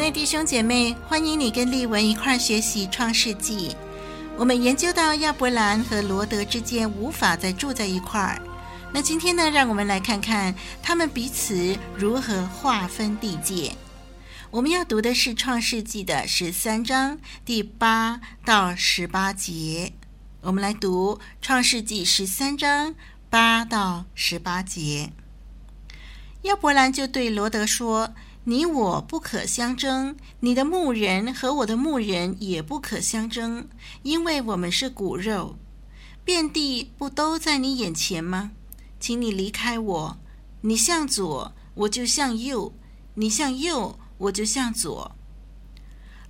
内弟兄姐妹，欢迎你跟丽文一块学习《创世纪》。我们研究到亚伯兰和罗德之间无法再住在一块儿。那今天呢，让我们来看看他们彼此如何划分地界。我们要读的是《创世纪》的十三章第八到十八节。我们来读《创世纪》十三章八到十八节。亚伯兰就对罗德说。你我不可相争，你的牧人和我的牧人也不可相争，因为我们是骨肉。遍地不都在你眼前吗？请你离开我。你向左，我就向右；你向右，我就向左。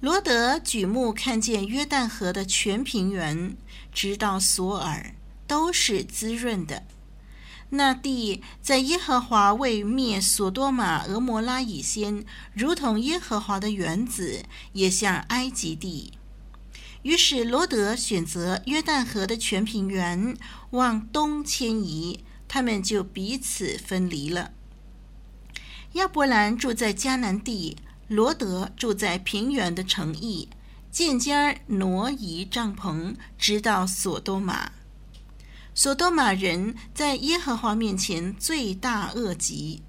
罗德举目看见约旦河的全平原，直到索尔，都是滋润的。那地在耶和华未灭所多玛、蛾摩拉以先，如同耶和华的园子，也像埃及地。于是罗得选择约旦河的全平原，往东迁移，他们就彼此分离了。亚伯兰住在迦南地，罗得住在平原的城邑，渐渐挪移帐篷，直到所多玛。所多玛人在耶和华面前罪大恶极。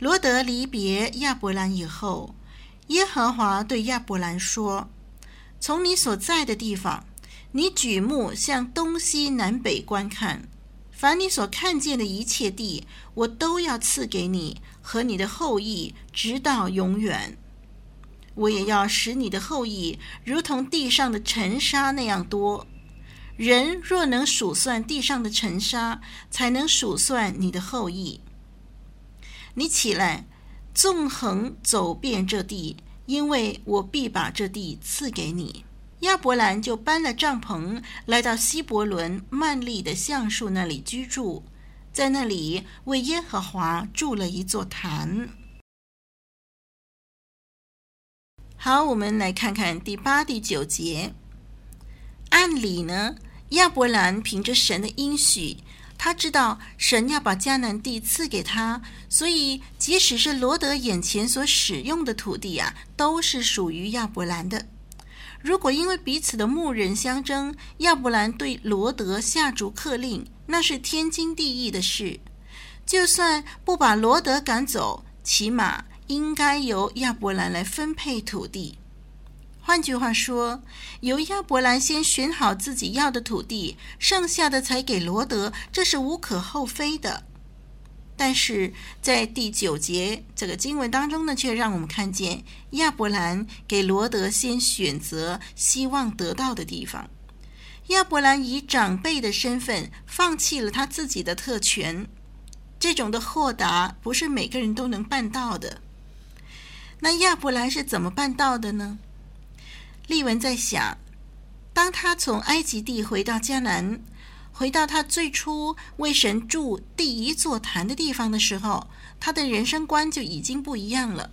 罗得离别亚伯兰以后，耶和华对亚伯兰说：“从你所在的地方，你举目向东西南北观看，凡你所看见的一切地，我都要赐给你和你的后裔，直到永远。我也要使你的后裔如同地上的尘沙那样多。”人若能数算地上的尘沙，才能数算你的后裔。你起来，纵横走遍这地，因为我必把这地赐给你。亚伯兰就搬了帐篷，来到希伯仑曼利的橡树那里居住，在那里为耶和华筑了一座坛。好，我们来看看第八、第九节。按理呢？亚伯兰凭着神的应许，他知道神要把迦南地赐给他，所以即使是罗德眼前所使用的土地啊，都是属于亚伯兰的。如果因为彼此的牧人相争，亚伯兰对罗德下逐客令，那是天经地义的事。就算不把罗德赶走，起码应该由亚伯兰来分配土地。换句话说，由亚伯兰先选好自己要的土地，剩下的才给罗德，这是无可厚非的。但是在第九节这个经文当中呢，却让我们看见亚伯兰给罗德先选择希望得到的地方。亚伯兰以长辈的身份放弃了他自己的特权，这种的豁达不是每个人都能办到的。那亚伯兰是怎么办到的呢？丽文在想，当他从埃及地回到迦南，回到他最初为神筑第一座坛的地方的时候，他的人生观就已经不一样了。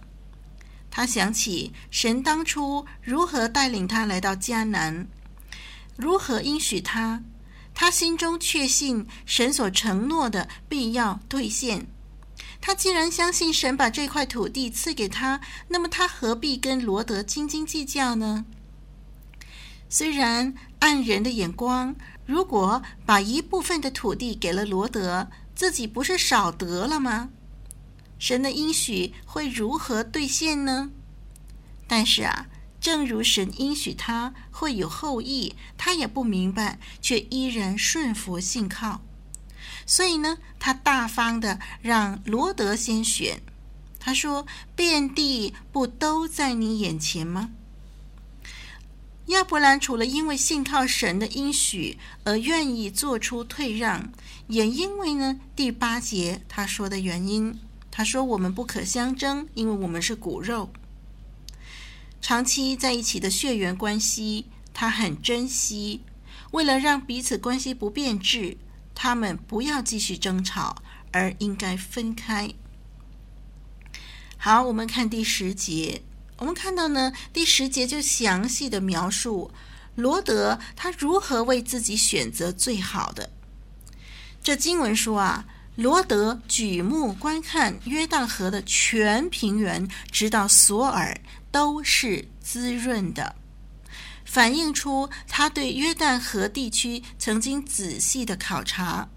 他想起神当初如何带领他来到迦南，如何应许他，他心中确信神所承诺的必要兑现。他既然相信神把这块土地赐给他，那么他何必跟罗德斤斤计较呢？虽然按人的眼光，如果把一部分的土地给了罗德，自己不是少得了吗？神的应许会如何兑现呢？但是啊，正如神应许他会有后裔，他也不明白，却依然顺服信靠。所以呢，他大方的让罗德先选。他说：“遍地不都在你眼前吗？”亚伯兰除了因为信靠神的应许而愿意做出退让，也因为呢第八节他说的原因，他说：“我们不可相争，因为我们是骨肉。长期在一起的血缘关系，他很珍惜。为了让彼此关系不变质，他们不要继续争吵，而应该分开。”好，我们看第十节，我们看到呢，第十节就详细的描述罗德他如何为自己选择最好的。这经文说啊，罗德举目观看约旦河的全平原，直到索尔，都是滋润的，反映出他对约旦河地区曾经仔细的考察。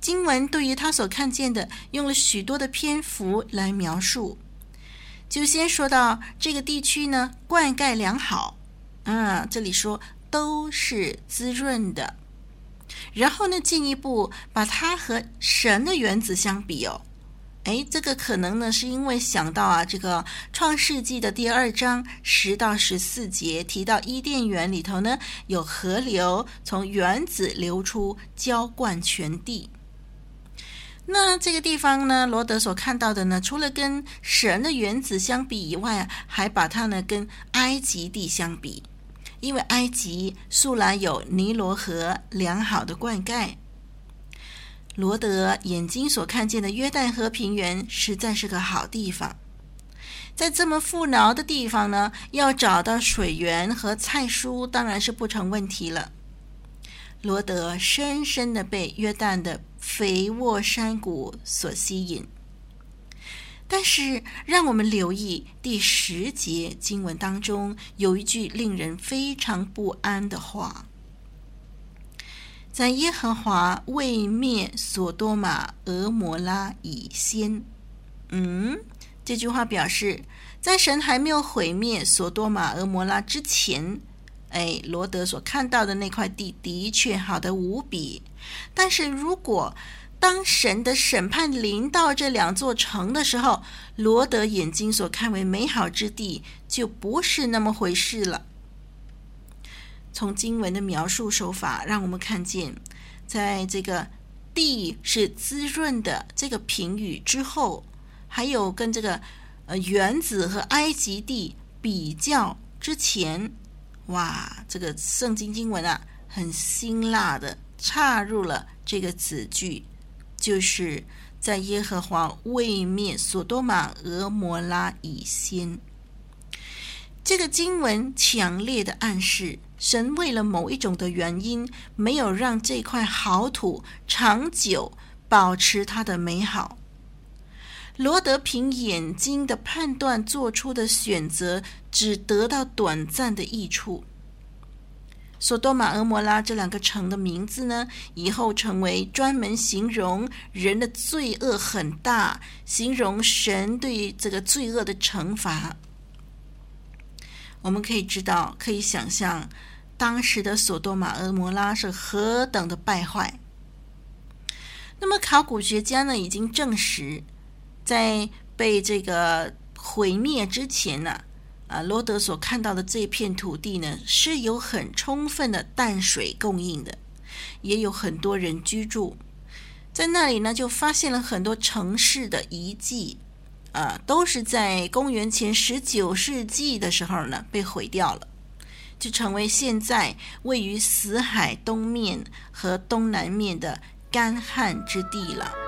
经文对于他所看见的，用了许多的篇幅来描述。就先说到这个地区呢，灌溉良好，啊，这里说都是滋润的。然后呢，进一步把它和神的原子相比哦，哎，这个可能呢是因为想到啊，这个创世纪的第二章十到十四节提到伊甸园里头呢有河流从原子流出，浇灌全地。那这个地方呢，罗德所看到的呢，除了跟神的园子相比以外，还把它呢跟埃及地相比。因为埃及素来有尼罗河良好的灌溉，罗德眼睛所看见的约旦河平原实在是个好地方。在这么富饶的地方呢，要找到水源和菜蔬，当然是不成问题了。罗德深深的被约旦的肥沃山谷所吸引。但是，让我们留意第十节经文当中有一句令人非常不安的话：“在耶和华未灭所多玛、俄摩拉以先。”嗯，这句话表示，在神还没有毁灭所多玛、俄摩拉之前，哎，罗德所看到的那块地的确好得无比。但是如果当神的审判临到这两座城的时候，罗德眼睛所看为美好之地就不是那么回事了。从经文的描述手法，让我们看见，在这个地是滋润的这个评语之后，还有跟这个呃原子和埃及地比较之前，哇，这个圣经经文啊，很辛辣的插入了这个子句。就是在耶和华未灭所多玛、俄摩拉以先，这个经文强烈的暗示，神为了某一种的原因，没有让这块好土长久保持它的美好。罗德凭眼睛的判断做出的选择，只得到短暂的益处。索多玛、蛾摩拉这两个城的名字呢，以后成为专门形容人的罪恶很大，形容神对这个罪恶的惩罚。我们可以知道，可以想象，当时的索多玛、蛾摩拉是何等的败坏。那么，考古学家呢，已经证实，在被这个毁灭之前呢。啊，罗德所看到的这片土地呢，是有很充分的淡水供应的，也有很多人居住在那里呢，就发现了很多城市的遗迹，啊，都是在公元前十九世纪的时候呢被毁掉了，就成为现在位于死海东面和东南面的干旱之地了。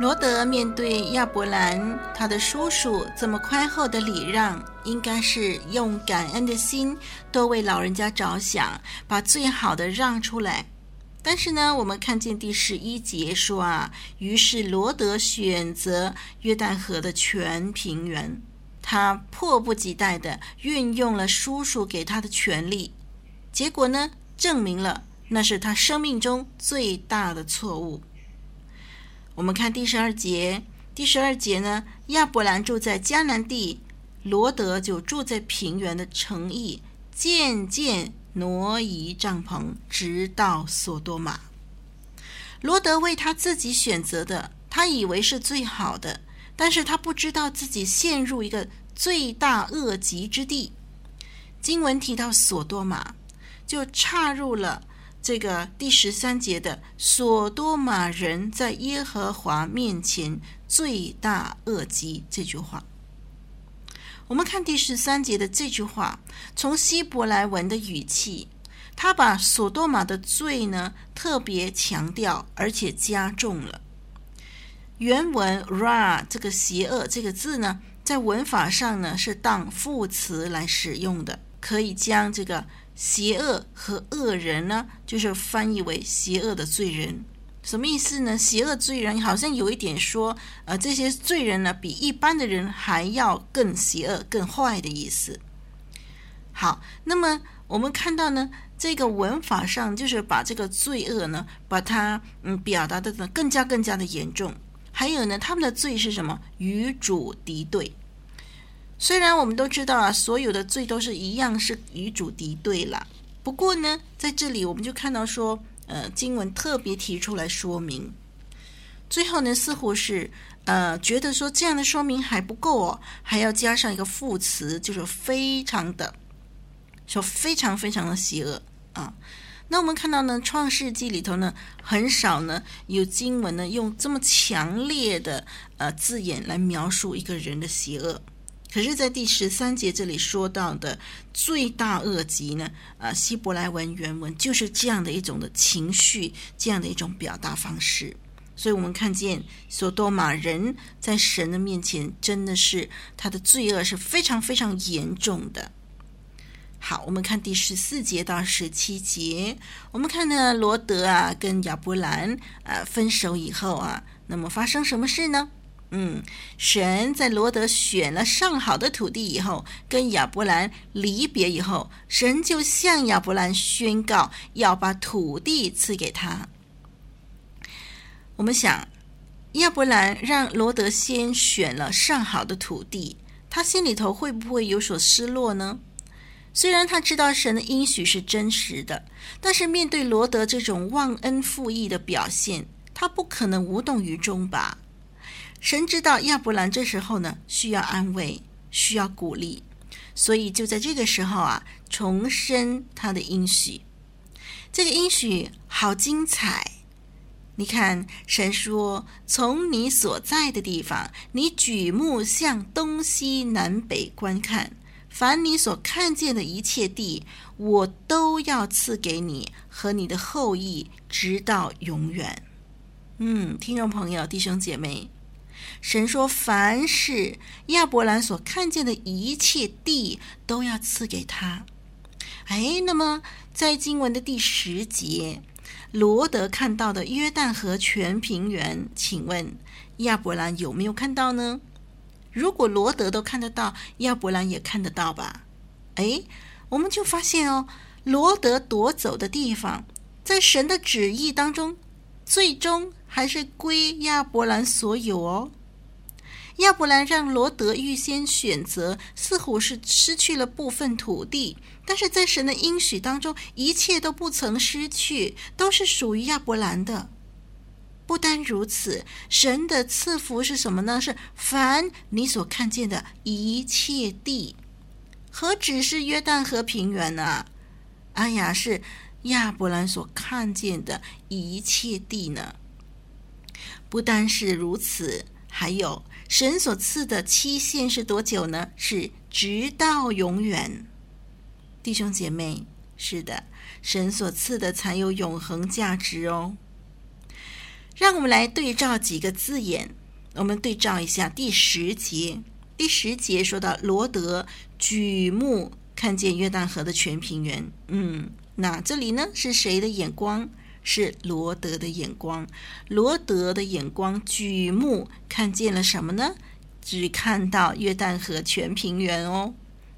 罗德面对亚伯兰他的叔叔这么宽厚的礼让，应该是用感恩的心，多为老人家着想，把最好的让出来。但是呢，我们看见第十一节说啊，于是罗德选择约旦河的全平原，他迫不及待地运用了叔叔给他的权利，结果呢，证明了那是他生命中最大的错误。我们看第十二节，第十二节呢，亚伯兰住在迦南地，罗德就住在平原的城邑，渐渐。挪移帐篷，直到索多玛。罗德为他自己选择的，他以为是最好的，但是他不知道自己陷入一个罪大恶极之地。经文提到索多玛，就插入了这个第十三节的“索多玛人在耶和华面前罪大恶极”这句话。我们看第十三节的这句话，从希伯来文的语气，他把索多玛的罪呢特别强调，而且加重了。原文 “ra” 这个“邪恶”这个字呢，在文法上呢是当副词来使用的，可以将这个“邪恶”和“恶人”呢，就是翻译为“邪恶的罪人”。什么意思呢？邪恶罪人好像有一点说，呃，这些罪人呢，比一般的人还要更邪恶、更坏的意思。好，那么我们看到呢，这个文法上就是把这个罪恶呢，把它嗯表达的呢更加更加的严重。还有呢，他们的罪是什么？与主敌对。虽然我们都知道啊，所有的罪都是一样是与主敌对了。不过呢，在这里我们就看到说。呃，经文特别提出来说明，最后呢，似乎是呃觉得说这样的说明还不够哦，还要加上一个副词，就是非常的，说非常非常的邪恶啊。那我们看到呢，《创世纪》里头呢，很少呢有经文呢用这么强烈的呃字眼来描述一个人的邪恶。可是，在第十三节这里说到的罪大恶极呢，啊，希伯来文原文就是这样的一种的情绪，这样的一种表达方式。所以，我们看见索多玛人在神的面前，真的是他的罪恶是非常非常严重的。好，我们看第十四节到十七节，我们看呢，罗德啊跟亚伯兰啊分手以后啊，那么发生什么事呢？嗯，神在罗得选了上好的土地以后，跟亚伯兰离别以后，神就向亚伯兰宣告要把土地赐给他。我们想，亚伯兰让罗得先选了上好的土地，他心里头会不会有所失落呢？虽然他知道神的应许是真实的，但是面对罗得这种忘恩负义的表现，他不可能无动于衷吧？神知道亚伯兰这时候呢需要安慰，需要鼓励，所以就在这个时候啊，重申他的应许。这个应许好精彩！你看，神说：“从你所在的地方，你举目向东西南北观看，凡你所看见的一切地，我都要赐给你和你的后裔，直到永远。”嗯，听众朋友、弟兄姐妹。神说：“凡是亚伯兰所看见的一切地，都要赐给他。”哎，那么在经文的第十节，罗德看到的约旦河全平原，请问亚伯兰有没有看到呢？如果罗德都看得到，亚伯兰也看得到吧？哎，我们就发现哦，罗德夺走的地方，在神的旨意当中，最终。还是归亚伯兰所有哦。亚伯兰让罗德预先选择，似乎是失去了部分土地，但是在神的应许当中，一切都不曾失去，都是属于亚伯兰的。不单如此，神的赐福是什么呢？是凡你所看见的一切地，何止是约旦河平原啊？哎呀，是亚伯兰所看见的一切地呢。不单是如此，还有神所赐的期限是多久呢？是直到永远。弟兄姐妹，是的，神所赐的才有永恒价值哦。让我们来对照几个字眼，我们对照一下第十节。第十节说到罗得举目看见约旦河的全平原，嗯，那这里呢是谁的眼光？是罗德的眼光。罗德的眼光举目看见了什么呢？只看到约旦河全平原哦。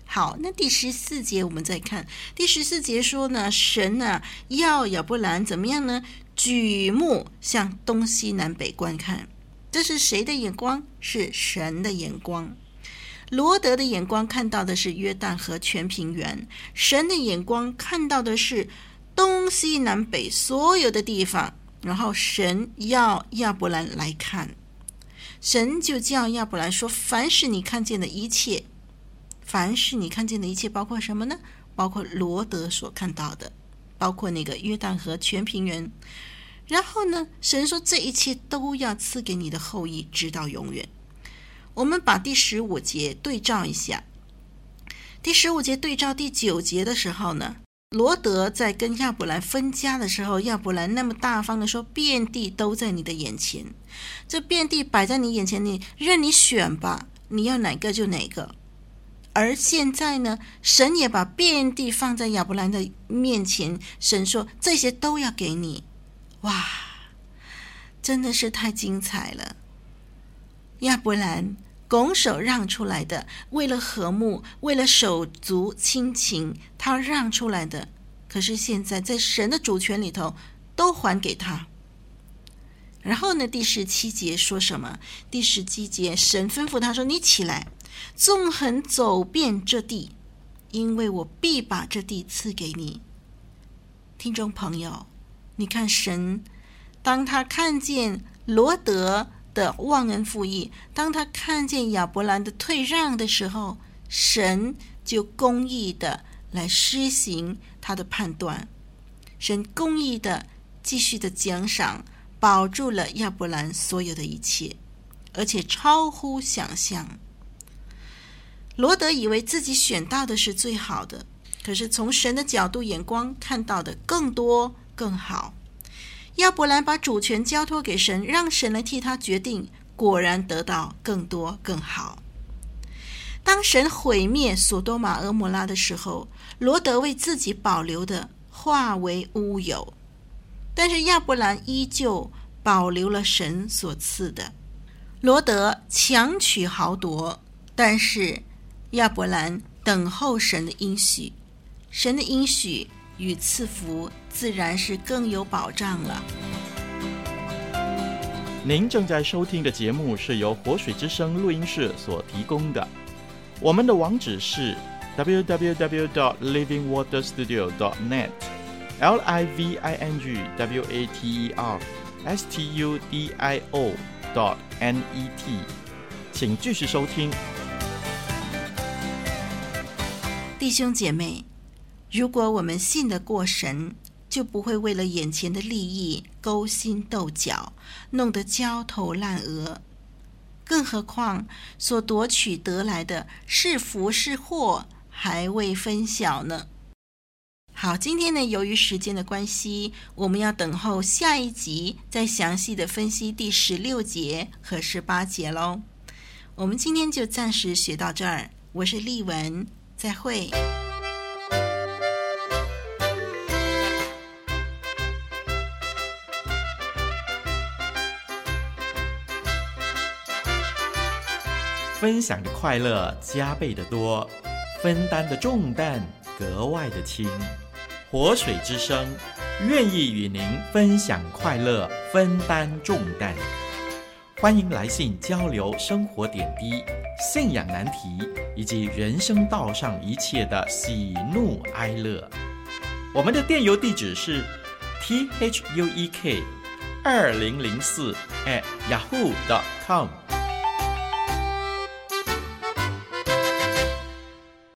好，那第十四节我们再看，第十四节说呢，神呢、啊、要亚伯兰怎么样呢？举目向东西南北观看，这是谁的眼光？是神的眼光。罗德的眼光看到的是约旦河全平原，神的眼光看到的是东西南北所有的地方。然后神要亚伯兰来看，神就叫亚伯兰说：“凡是你看见的一切，凡是你看见的一切，包括什么呢？包括罗德所看到的，包括那个约旦河全平原。然后呢，神说这一切都要赐给你的后裔，直到永远。”我们把第十五节对照一下，第十五节对照第九节的时候呢，罗德在跟亚伯兰分家的时候，亚伯兰那么大方的说：“遍地都在你的眼前，这遍地摆在你眼前，你任你选吧，你要哪个就哪个。”而现在呢，神也把遍地放在亚伯兰的面前，神说：“这些都要给你。”哇，真的是太精彩了，亚伯兰。拱手让出来的，为了和睦，为了手足亲情，他让出来的。可是现在在神的主权里头，都还给他。然后呢，第十七节说什么？第十七节，神吩咐他说：“你起来，纵横走遍这地，因为我必把这地赐给你。”听众朋友，你看神，当他看见罗德。的忘恩负义，当他看见亚伯兰的退让的时候，神就公义的来施行他的判断，神公义的继续的奖赏，保住了亚伯兰所有的一切，而且超乎想象。罗德以为自己选到的是最好的，可是从神的角度眼光看到的更多更好。亚伯兰把主权交托给神，让神来替他决定，果然得到更多更好。当神毁灭所多玛、蛾摩拉的时候，罗德为自己保留的化为乌有，但是亚伯兰依旧保留了神所赐的。罗德强取豪夺，但是亚伯兰等候神的应许，神的应许。与赐福自然是更有保障了。您正在收听的节目是由活水之声录音室所提供的，我们的网址是 www.livingwaterstudio.net，l i v i n g w a t e r s t u d i o dot .n e t，请继续收听。弟兄姐妹。如果我们信得过神，就不会为了眼前的利益勾心斗角，弄得焦头烂额。更何况所夺取得来的是福是祸，还未分晓呢。好，今天呢，由于时间的关系，我们要等候下一集再详细的分析第十六节和十八节喽。我们今天就暂时学到这儿，我是丽文，再会。分享的快乐加倍的多，分担的重担格外的轻。活水之声愿意与您分享快乐，分担重担。欢迎来信交流生活点滴、信仰难题以及人生道上一切的喜怒哀乐。我们的电邮地址是 t h u e k 二零零四 at yahoo dot com。